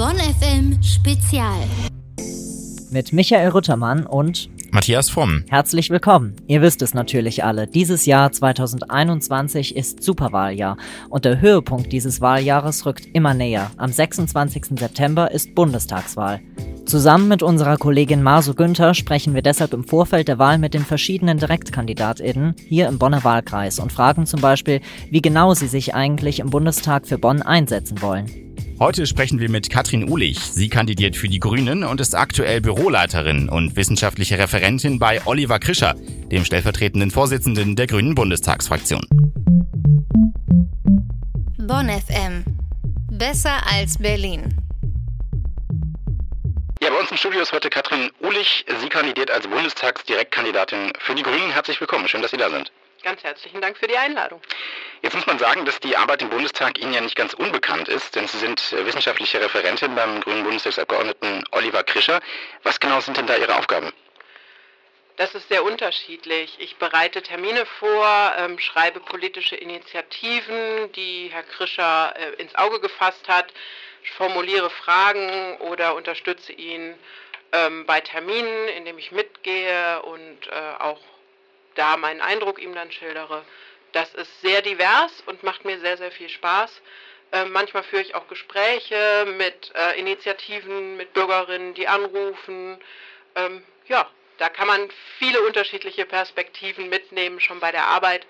Bonn FM Spezial. Mit Michael Ruttermann und Matthias Fromm. Herzlich willkommen. Ihr wisst es natürlich alle. Dieses Jahr 2021 ist Superwahljahr und der Höhepunkt dieses Wahljahres rückt immer näher. Am 26. September ist Bundestagswahl. Zusammen mit unserer Kollegin Marso Günther sprechen wir deshalb im Vorfeld der Wahl mit den verschiedenen DirektkandidatInnen hier im Bonner Wahlkreis und fragen zum Beispiel, wie genau sie sich eigentlich im Bundestag für Bonn einsetzen wollen. Heute sprechen wir mit Katrin Ulich. Sie kandidiert für die Grünen und ist aktuell Büroleiterin und wissenschaftliche Referentin bei Oliver Krischer, dem stellvertretenden Vorsitzenden der Grünen Bundestagsfraktion. Bonn FM. Besser als Berlin. Ja, bei uns im Studio ist heute Katrin Ulich. Sie kandidiert als Bundestagsdirektkandidatin für die Grünen. Herzlich willkommen. Schön, dass Sie da sind. Ganz herzlichen Dank für die Einladung. Jetzt muss man sagen, dass die Arbeit im Bundestag Ihnen ja nicht ganz unbekannt ist, denn Sie sind äh, wissenschaftliche Referentin beim grünen Bundestagsabgeordneten Oliver Krischer. Was genau sind denn da Ihre Aufgaben? Das ist sehr unterschiedlich. Ich bereite Termine vor, ähm, schreibe politische Initiativen, die Herr Krischer äh, ins Auge gefasst hat, formuliere Fragen oder unterstütze ihn ähm, bei Terminen, indem ich mitgehe und äh, auch da meinen Eindruck ihm dann schildere. Das ist sehr divers und macht mir sehr, sehr viel Spaß. Äh, manchmal führe ich auch Gespräche mit äh, Initiativen, mit Bürgerinnen, die anrufen. Ähm, ja, da kann man viele unterschiedliche Perspektiven mitnehmen, schon bei der Arbeit.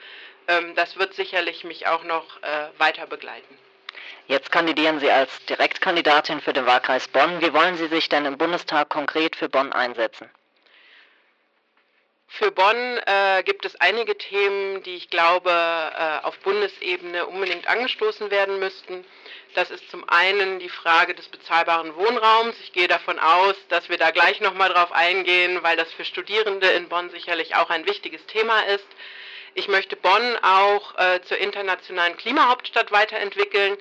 Ähm, das wird sicherlich mich auch noch äh, weiter begleiten. Jetzt kandidieren Sie als Direktkandidatin für den Wahlkreis Bonn. Wie wollen Sie sich denn im Bundestag konkret für Bonn einsetzen? Für Bonn äh, gibt es einige Themen, die ich glaube äh, auf Bundesebene unbedingt angestoßen werden müssten. Das ist zum einen die Frage des bezahlbaren Wohnraums. Ich gehe davon aus, dass wir da gleich nochmal drauf eingehen, weil das für Studierende in Bonn sicherlich auch ein wichtiges Thema ist. Ich möchte Bonn auch äh, zur internationalen Klimahauptstadt weiterentwickeln.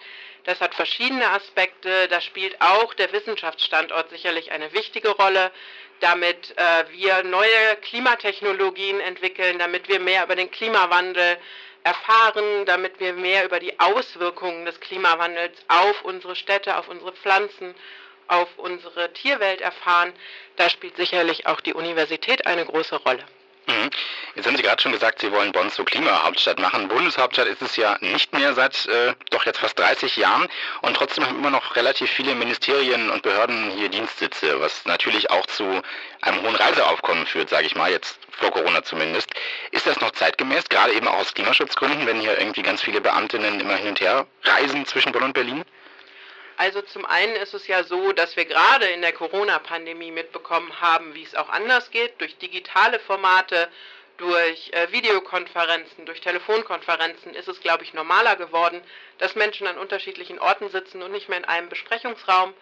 Das hat verschiedene Aspekte. Da spielt auch der Wissenschaftsstandort sicherlich eine wichtige Rolle, damit äh, wir neue Klimatechnologien entwickeln, damit wir mehr über den Klimawandel erfahren, damit wir mehr über die Auswirkungen des Klimawandels auf unsere Städte, auf unsere Pflanzen, auf unsere Tierwelt erfahren. Da spielt sicherlich auch die Universität eine große Rolle. Mhm. Jetzt haben Sie gerade schon gesagt, Sie wollen Bonn zur Klimahauptstadt machen. Bundeshauptstadt ist es ja nicht mehr seit äh, doch jetzt fast 30 Jahren und trotzdem haben immer noch relativ viele Ministerien und Behörden hier Dienstsitze, was natürlich auch zu einem hohen Reiseaufkommen führt, sage ich mal, jetzt vor Corona zumindest. Ist das noch zeitgemäß, gerade eben auch aus Klimaschutzgründen, wenn hier irgendwie ganz viele Beamtinnen immer hin und her reisen zwischen Bonn und Berlin? Also zum einen ist es ja so, dass wir gerade in der Corona-Pandemie mitbekommen haben, wie es auch anders geht, durch digitale Formate, durch äh, Videokonferenzen, durch Telefonkonferenzen ist es, glaube ich, normaler geworden, dass Menschen an unterschiedlichen Orten sitzen und nicht mehr in einem Besprechungsraum.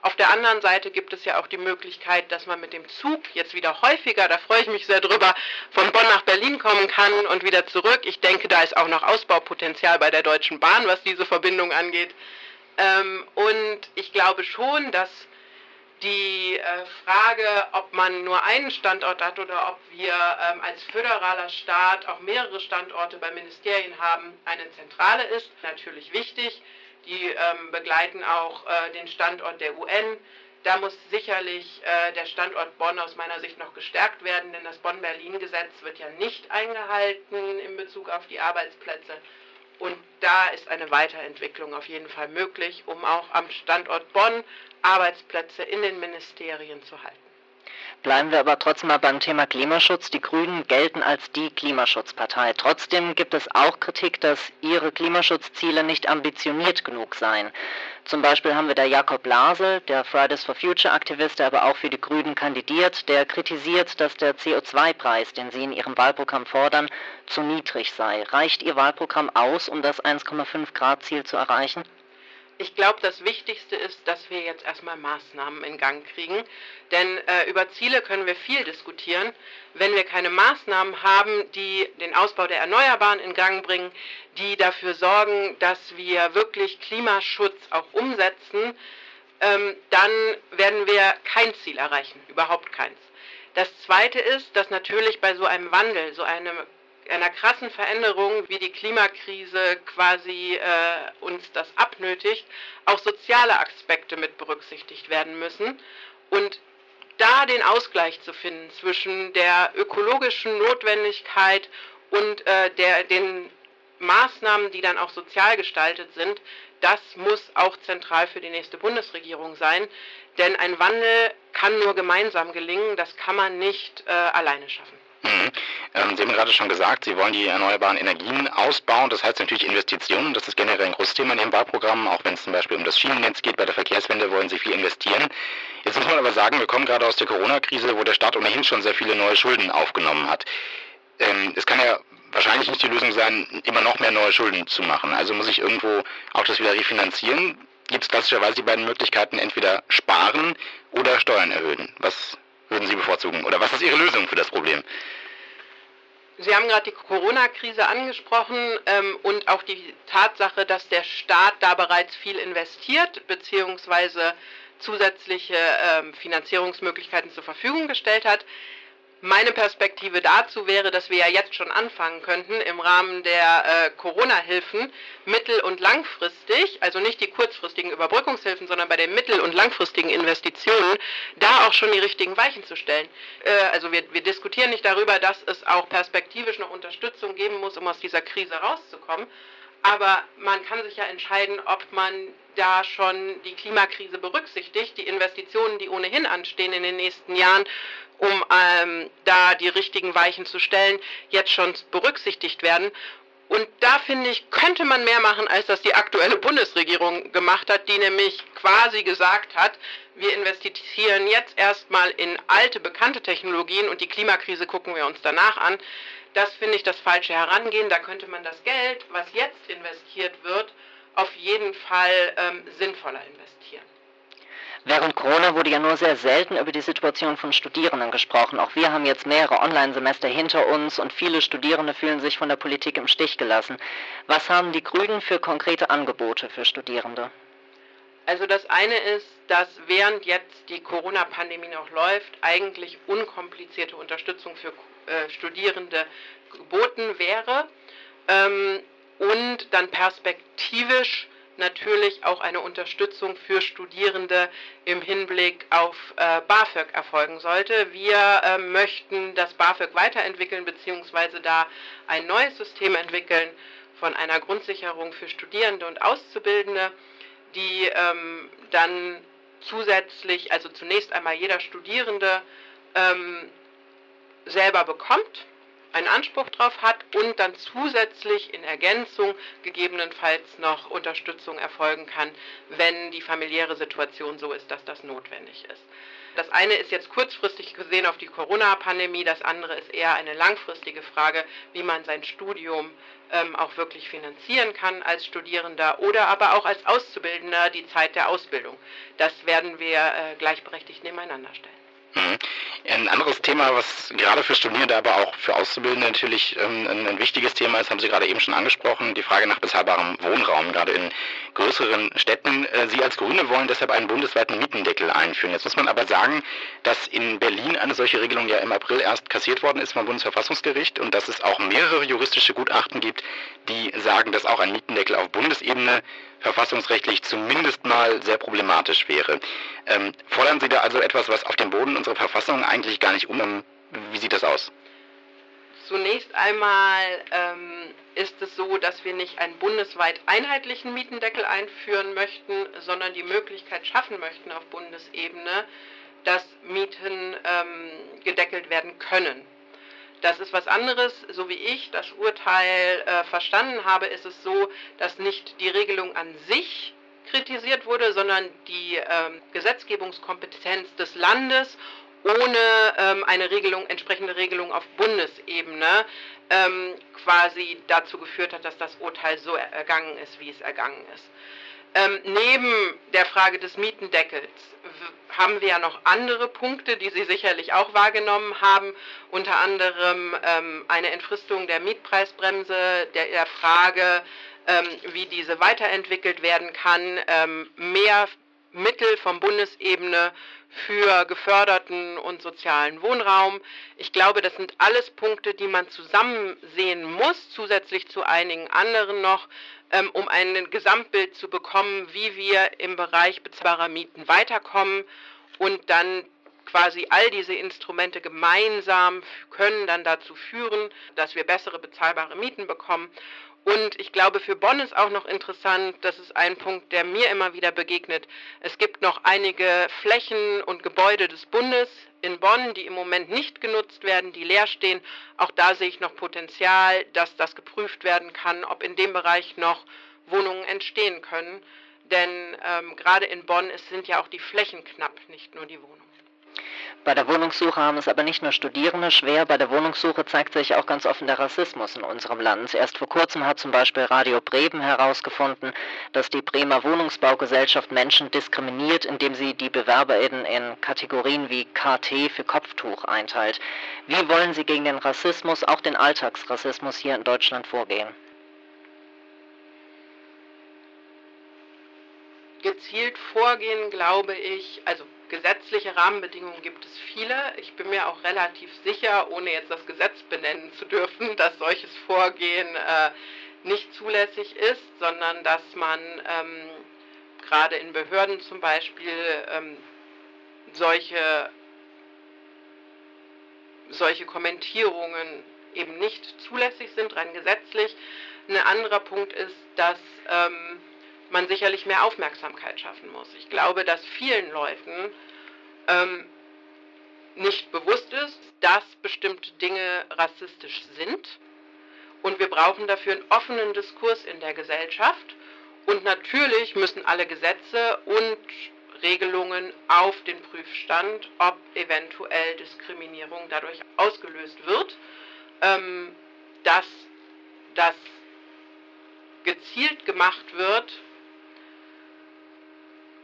Auf der anderen Seite gibt es ja auch die Möglichkeit, dass man mit dem Zug jetzt wieder häufiger, da freue ich mich sehr drüber, von Bonn nach Berlin kommen kann und wieder zurück. Ich denke, da ist auch noch Ausbaupotenzial bei der Deutschen Bahn, was diese Verbindung angeht. Ähm, und ich glaube schon, dass die äh, Frage, ob man nur einen Standort hat oder ob wir ähm, als föderaler Staat auch mehrere Standorte bei Ministerien haben, eine zentrale ist. Natürlich wichtig. Die ähm, begleiten auch äh, den Standort der UN. Da muss sicherlich äh, der Standort Bonn aus meiner Sicht noch gestärkt werden, denn das Bonn-Berlin-Gesetz wird ja nicht eingehalten in Bezug auf die Arbeitsplätze. Und da ist eine Weiterentwicklung auf jeden Fall möglich, um auch am Standort Bonn Arbeitsplätze in den Ministerien zu halten. Bleiben wir aber trotzdem mal beim Thema Klimaschutz. Die Grünen gelten als die Klimaschutzpartei. Trotzdem gibt es auch Kritik, dass ihre Klimaschutzziele nicht ambitioniert genug seien. Zum Beispiel haben wir da Jakob Lasel, der Fridays for Future Aktivist, der aber auch für die Grünen kandidiert, der kritisiert, dass der CO2-Preis, den sie in ihrem Wahlprogramm fordern, zu niedrig sei. Reicht ihr Wahlprogramm aus, um das 1,5 Grad Ziel zu erreichen? Ich glaube, das Wichtigste ist, dass wir jetzt erstmal Maßnahmen in Gang kriegen. Denn äh, über Ziele können wir viel diskutieren. Wenn wir keine Maßnahmen haben, die den Ausbau der Erneuerbaren in Gang bringen, die dafür sorgen, dass wir wirklich Klimaschutz auch umsetzen, ähm, dann werden wir kein Ziel erreichen, überhaupt keins. Das Zweite ist, dass natürlich bei so einem Wandel, so einem einer krassen Veränderung, wie die Klimakrise quasi äh, uns das abnötigt, auch soziale Aspekte mit berücksichtigt werden müssen. Und da den Ausgleich zu finden zwischen der ökologischen Notwendigkeit und äh, der, den Maßnahmen, die dann auch sozial gestaltet sind, das muss auch zentral für die nächste Bundesregierung sein. Denn ein Wandel kann nur gemeinsam gelingen, das kann man nicht äh, alleine schaffen. Ähm, Sie haben gerade schon gesagt, Sie wollen die erneuerbaren Energien ausbauen. Das heißt natürlich Investitionen. Das ist generell ein großes Thema in Ihrem Wahlprogramm. Auch wenn es zum Beispiel um das Schienennetz geht, bei der Verkehrswende wollen Sie viel investieren. Jetzt muss man aber sagen, wir kommen gerade aus der Corona-Krise, wo der Staat ohnehin schon sehr viele neue Schulden aufgenommen hat. Ähm, es kann ja wahrscheinlich nicht die Lösung sein, immer noch mehr neue Schulden zu machen. Also muss ich irgendwo auch das wieder refinanzieren. Gibt es klassischerweise die beiden Möglichkeiten, entweder sparen oder Steuern erhöhen. Was würden Sie bevorzugen? Oder was ist Ihre Lösung für das Problem? Sie haben gerade die Corona-Krise angesprochen ähm, und auch die Tatsache, dass der Staat da bereits viel investiert bzw. zusätzliche ähm, Finanzierungsmöglichkeiten zur Verfügung gestellt hat. Meine Perspektive dazu wäre, dass wir ja jetzt schon anfangen könnten, im Rahmen der äh, Corona-Hilfen mittel- und langfristig, also nicht die kurzfristigen Überbrückungshilfen, sondern bei den mittel- und langfristigen Investitionen, da auch schon die richtigen Weichen zu stellen. Äh, also wir, wir diskutieren nicht darüber, dass es auch perspektivisch noch Unterstützung geben muss, um aus dieser Krise rauszukommen. Aber man kann sich ja entscheiden, ob man da schon die Klimakrise berücksichtigt, die Investitionen, die ohnehin anstehen in den nächsten Jahren um ähm, da die richtigen Weichen zu stellen, jetzt schon berücksichtigt werden. Und da finde ich, könnte man mehr machen, als das die aktuelle Bundesregierung gemacht hat, die nämlich quasi gesagt hat, wir investieren jetzt erstmal in alte, bekannte Technologien und die Klimakrise gucken wir uns danach an. Das finde ich das falsche Herangehen. Da könnte man das Geld, was jetzt investiert wird, auf jeden Fall ähm, sinnvoller investieren. Während Corona wurde ja nur sehr selten über die Situation von Studierenden gesprochen. Auch wir haben jetzt mehrere Online-Semester hinter uns und viele Studierende fühlen sich von der Politik im Stich gelassen. Was haben die Grünen für konkrete Angebote für Studierende? Also das eine ist, dass während jetzt die Corona-Pandemie noch läuft, eigentlich unkomplizierte Unterstützung für äh, Studierende geboten wäre ähm, und dann perspektivisch natürlich auch eine Unterstützung für Studierende im Hinblick auf äh, BAföG erfolgen sollte. Wir äh, möchten das BAföG weiterentwickeln bzw. da ein neues System entwickeln von einer Grundsicherung für Studierende und Auszubildende, die ähm, dann zusätzlich, also zunächst einmal jeder Studierende ähm, selber bekommt einen Anspruch darauf hat und dann zusätzlich in Ergänzung gegebenenfalls noch Unterstützung erfolgen kann, wenn die familiäre Situation so ist, dass das notwendig ist. Das eine ist jetzt kurzfristig gesehen auf die Corona-Pandemie, das andere ist eher eine langfristige Frage, wie man sein Studium ähm, auch wirklich finanzieren kann als Studierender oder aber auch als Auszubildender die Zeit der Ausbildung. Das werden wir äh, gleichberechtigt nebeneinander stellen. Mhm. Ein anderes Thema, was gerade für Studierende, aber auch für Auszubildende natürlich ähm, ein, wichtiges Thema ist, haben Sie gerade eben schon angesprochen, die Frage nach bezahlbarem Wohnraum, gerade in größeren Städten. Äh, Sie als Grüne wollen deshalb einen bundesweiten Mietendeckel einführen. Jetzt muss man aber sagen, dass in Berlin eine solche Regelung ja im April erst kassiert worden ist vom Bundesverfassungsgericht und dass es auch mehrere juristische Gutachten gibt, die sagen, dass auch ein Mietendeckel auf Bundesebene verfassungsrechtlich zumindest mal sehr problematisch wäre. Ähm, fordern Sie da also etwas, was auf dem Boden unserer Verfassung eigentlich gar nicht um? Wie sieht das aus? Zunächst einmal ähm, ist es so, dass wir nicht einen bundesweit einheitlichen Mietendeckel einführen möchten, sondern die Möglichkeit schaffen möchten auf Bundesebene, dass Mieten ähm, gedeckelt werden können. Das ist was anderes. So wie ich das Urteil äh, verstanden habe, ist es so, dass nicht die Regelung an sich kritisiert wurde, sondern die ähm, Gesetzgebungskompetenz des Landes ohne ähm, eine Regelung, entsprechende Regelung auf Bundesebene ähm, quasi dazu geführt hat, dass das Urteil so ergangen ist, wie es ergangen ist. Ähm, neben der Frage des Mietendeckels haben wir ja noch andere Punkte, die Sie sicherlich auch wahrgenommen haben, unter anderem ähm, eine Entfristung der Mietpreisbremse, der, der Frage, ähm, wie diese weiterentwickelt werden kann, ähm, mehr Mittel von Bundesebene für geförderten und sozialen Wohnraum. Ich glaube, das sind alles Punkte, die man zusammen sehen muss, zusätzlich zu einigen anderen noch, ähm, um ein Gesamtbild zu bekommen, wie wir im Bereich bezahlbarer Mieten weiterkommen und dann quasi all diese Instrumente gemeinsam können dann dazu führen, dass wir bessere bezahlbare Mieten bekommen. Und ich glaube, für Bonn ist auch noch interessant, das ist ein Punkt, der mir immer wieder begegnet. Es gibt noch einige Flächen und Gebäude des Bundes in Bonn, die im Moment nicht genutzt werden, die leer stehen. Auch da sehe ich noch Potenzial, dass das geprüft werden kann, ob in dem Bereich noch Wohnungen entstehen können. Denn ähm, gerade in Bonn es sind ja auch die Flächen knapp, nicht nur die Wohnungen. Bei der Wohnungssuche haben es aber nicht nur Studierende schwer, bei der Wohnungssuche zeigt sich auch ganz offen der Rassismus in unserem Land. Erst vor kurzem hat zum Beispiel Radio Bremen herausgefunden, dass die Bremer Wohnungsbaugesellschaft Menschen diskriminiert, indem sie die BewerberInnen in Kategorien wie KT für Kopftuch einteilt. Wie wollen Sie gegen den Rassismus, auch den Alltagsrassismus hier in Deutschland vorgehen? Gezielt vorgehen, glaube ich, also gesetzliche Rahmenbedingungen gibt es viele. Ich bin mir auch relativ sicher, ohne jetzt das Gesetz benennen zu dürfen, dass solches Vorgehen äh, nicht zulässig ist, sondern dass man ähm, gerade in Behörden zum Beispiel ähm, solche, solche Kommentierungen eben nicht zulässig sind, rein gesetzlich. Ein anderer Punkt ist, dass ähm, man sicherlich mehr Aufmerksamkeit schaffen muss. Ich glaube, dass vielen Leuten ähm, nicht bewusst ist, dass bestimmte Dinge rassistisch sind. Und wir brauchen dafür einen offenen Diskurs in der Gesellschaft. Und natürlich müssen alle Gesetze und Regelungen auf den Prüfstand, ob eventuell Diskriminierung dadurch ausgelöst wird, ähm, dass das gezielt gemacht wird,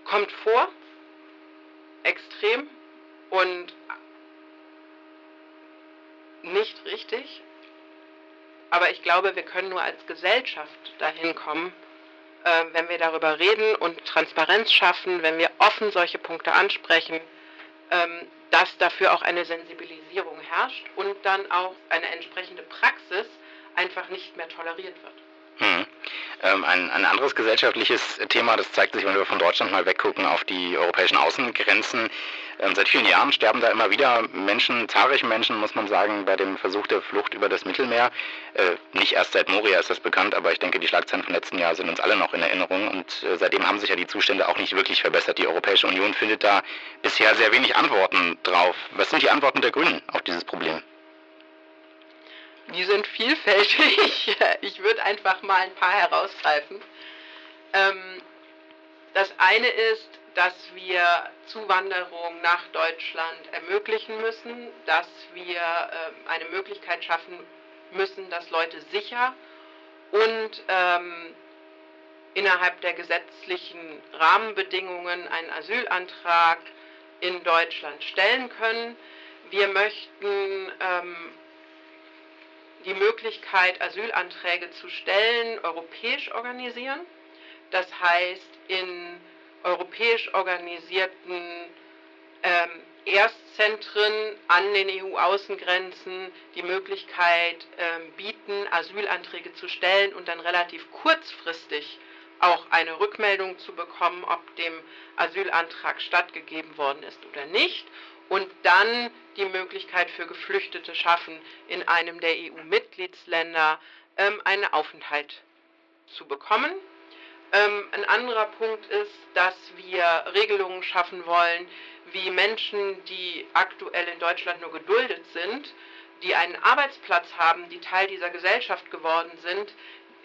kommt vor, extrem und nicht richtig. Aber ich glaube, wir können nur als Gesellschaft dahin kommen, äh, wenn wir darüber reden und Transparenz schaffen, wenn wir offen solche Punkte ansprechen, ähm, dass dafür auch eine Sensibilisierung herrscht und dann auch eine entsprechende Praxis einfach nicht mehr toleriert wird. Hm. Ähm, ein, ein, anderes gesellschaftliches Thema, das zeigt sich, wenn wir von Deutschland mal weggucken auf die europäischen Außengrenzen. Ähm, seit vielen Jahren sterben da immer wieder Menschen, zahlreiche Menschen, muss man sagen, bei dem Versuch der Flucht über das Mittelmeer. Äh, nicht erst seit Moria ist das bekannt, aber ich denke, die Schlagzeilen vom letzten Jahr sind uns alle noch in Erinnerung. Und äh, seitdem haben sich ja die Zustände auch nicht wirklich verbessert. Die Europäische Union findet da bisher sehr wenig Antworten drauf. Was sind die Antworten der Grünen auf dieses Problem? Die sind vielfältig. Ich würde einfach mal ein paar herausgreifen. Ähm, das eine ist, dass wir Zuwanderung nach Deutschland ermöglichen müssen, dass wir ähm, eine Möglichkeit schaffen müssen, dass Leute sicher und ähm, innerhalb der gesetzlichen Rahmenbedingungen einen Asylantrag in Deutschland stellen können. Wir möchten ähm, die Möglichkeit, Asylanträge zu stellen, europäisch organisieren. Das heißt, in europäisch organisierten ähm, Erstzentren an den EU-Außengrenzen die Möglichkeit ähm, bieten, Asylanträge zu stellen und dann relativ kurzfristig auch eine Rückmeldung zu bekommen, ob dem Asylantrag stattgegeben worden ist oder nicht und dann die Möglichkeit für Geflüchtete schaffen, in einem der EU-Mitgliedsländer ähm, einen Aufenthalt zu bekommen. Ähm, ein anderer Punkt ist, dass wir Regelungen schaffen wollen, wie Menschen, die aktuell in Deutschland nur geduldet sind, die einen Arbeitsplatz haben, die Teil dieser Gesellschaft geworden sind,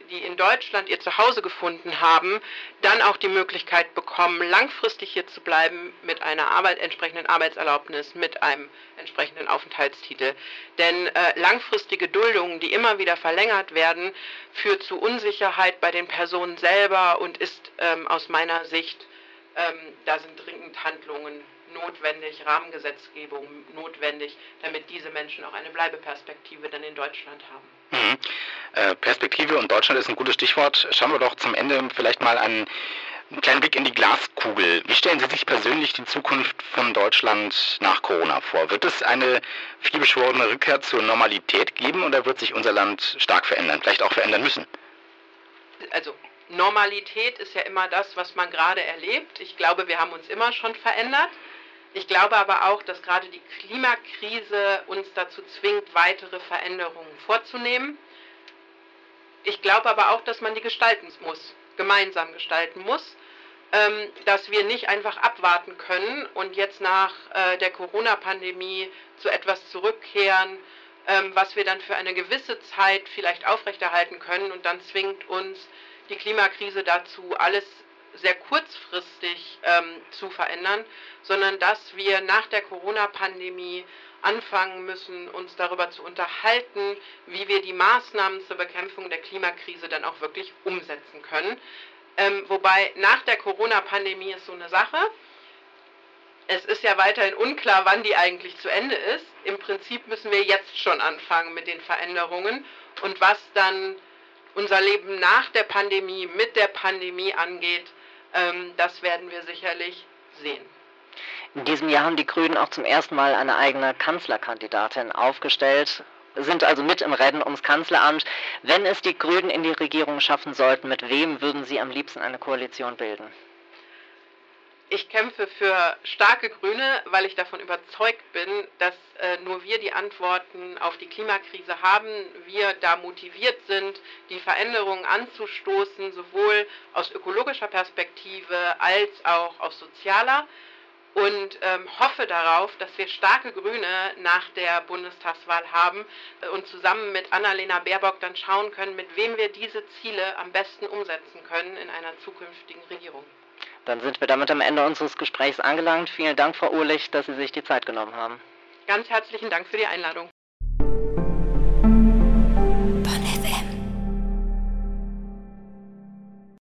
die in Deutschland ihr Zuhause gefunden haben, dann auch die Möglichkeit bekommen, langfristig hier zu bleiben mit einer Arbeit, entsprechenden Arbeitserlaubnis, mit einem entsprechenden Aufenthaltstitel. Denn äh, langfristige Duldungen, die immer wieder verlängert werden, führt zu Unsicherheit bei den Personen selber und ist ähm, aus meiner Sicht, ähm, da sind dringend Handlungen notwendig, Rahmengesetzgebung notwendig, damit diese Menschen auch eine Bleibeperspektive dann in Deutschland haben. Mhm. Äh, Perspektive und Deutschland ist ein gutes Stichwort. Schauen wir doch zum Ende vielleicht mal einen Ein kleiner Blick in die Glaskugel. Wie stellen Sie sich persönlich die Zukunft von Deutschland nach Corona vor? Wird es eine vielbeschworene Rückkehr zur Normalität geben oder wird sich unser Land stark verändern, vielleicht auch verändern müssen? Also Normalität ist ja immer das, was man gerade erlebt. Ich glaube, wir haben uns immer schon verändert. Ich glaube aber auch, dass gerade die Klimakrise uns dazu zwingt, weitere Veränderungen vorzunehmen. Ich glaube aber auch, dass man die gestalten muss, gemeinsam gestalten muss, ähm, dass wir nicht einfach abwarten können und jetzt nach äh, der Corona-Pandemie zu etwas zurückkehren, ähm, was wir dann für eine gewisse Zeit vielleicht aufrechterhalten können und dann zwingt uns die Klimakrise dazu, alles sehr kurzfristig ähm, zu verändern, sondern dass wir nach der Corona-Pandemie anfangen müssen, uns darüber zu unterhalten, wie wir die Maßnahmen zur Bekämpfung der Klimakrise dann auch wirklich umsetzen können. Ähm, wobei nach der Corona-Pandemie ist so eine Sache. Es ist ja weiterhin unklar, wann die eigentlich zu Ende ist. Im Prinzip müssen wir jetzt schon anfangen mit den Veränderungen und was dann unser Leben nach der Pandemie, mit der Pandemie angeht, ähm, das werden wir sicherlich sehen. In diesem Jahr haben die Grünen auch zum ersten Mal eine eigene Kanzlerkandidatin aufgestellt, sind also mit im Rennen ums Kanzleramt. Wenn es die Grünen in die Regierung schaffen sollten, mit wem würden Sie am liebsten eine Koalition bilden? Ich kämpfe für starke Grüne, weil ich davon überzeugt bin, dass äh, nur wir die Antworten auf die Klimakrise haben, wir da motiviert sind, die Veränderungen anzustoßen, sowohl aus ökologischer Perspektive als auch aus sozialer und ähm, hoffe darauf, dass wir starke Grüne nach der Bundestagswahl haben äh, und zusammen mit Annalena Baerbock dann schauen können, mit wem wir diese Ziele am besten umsetzen können in einer zukünftigen Regierung. Dann sind wir damit am Ende unseres Gesprächs angelangt. Vielen Dank, Frau Urlich, dass Sie sich die Zeit genommen haben. Ganz herzlichen Dank für die Einladung.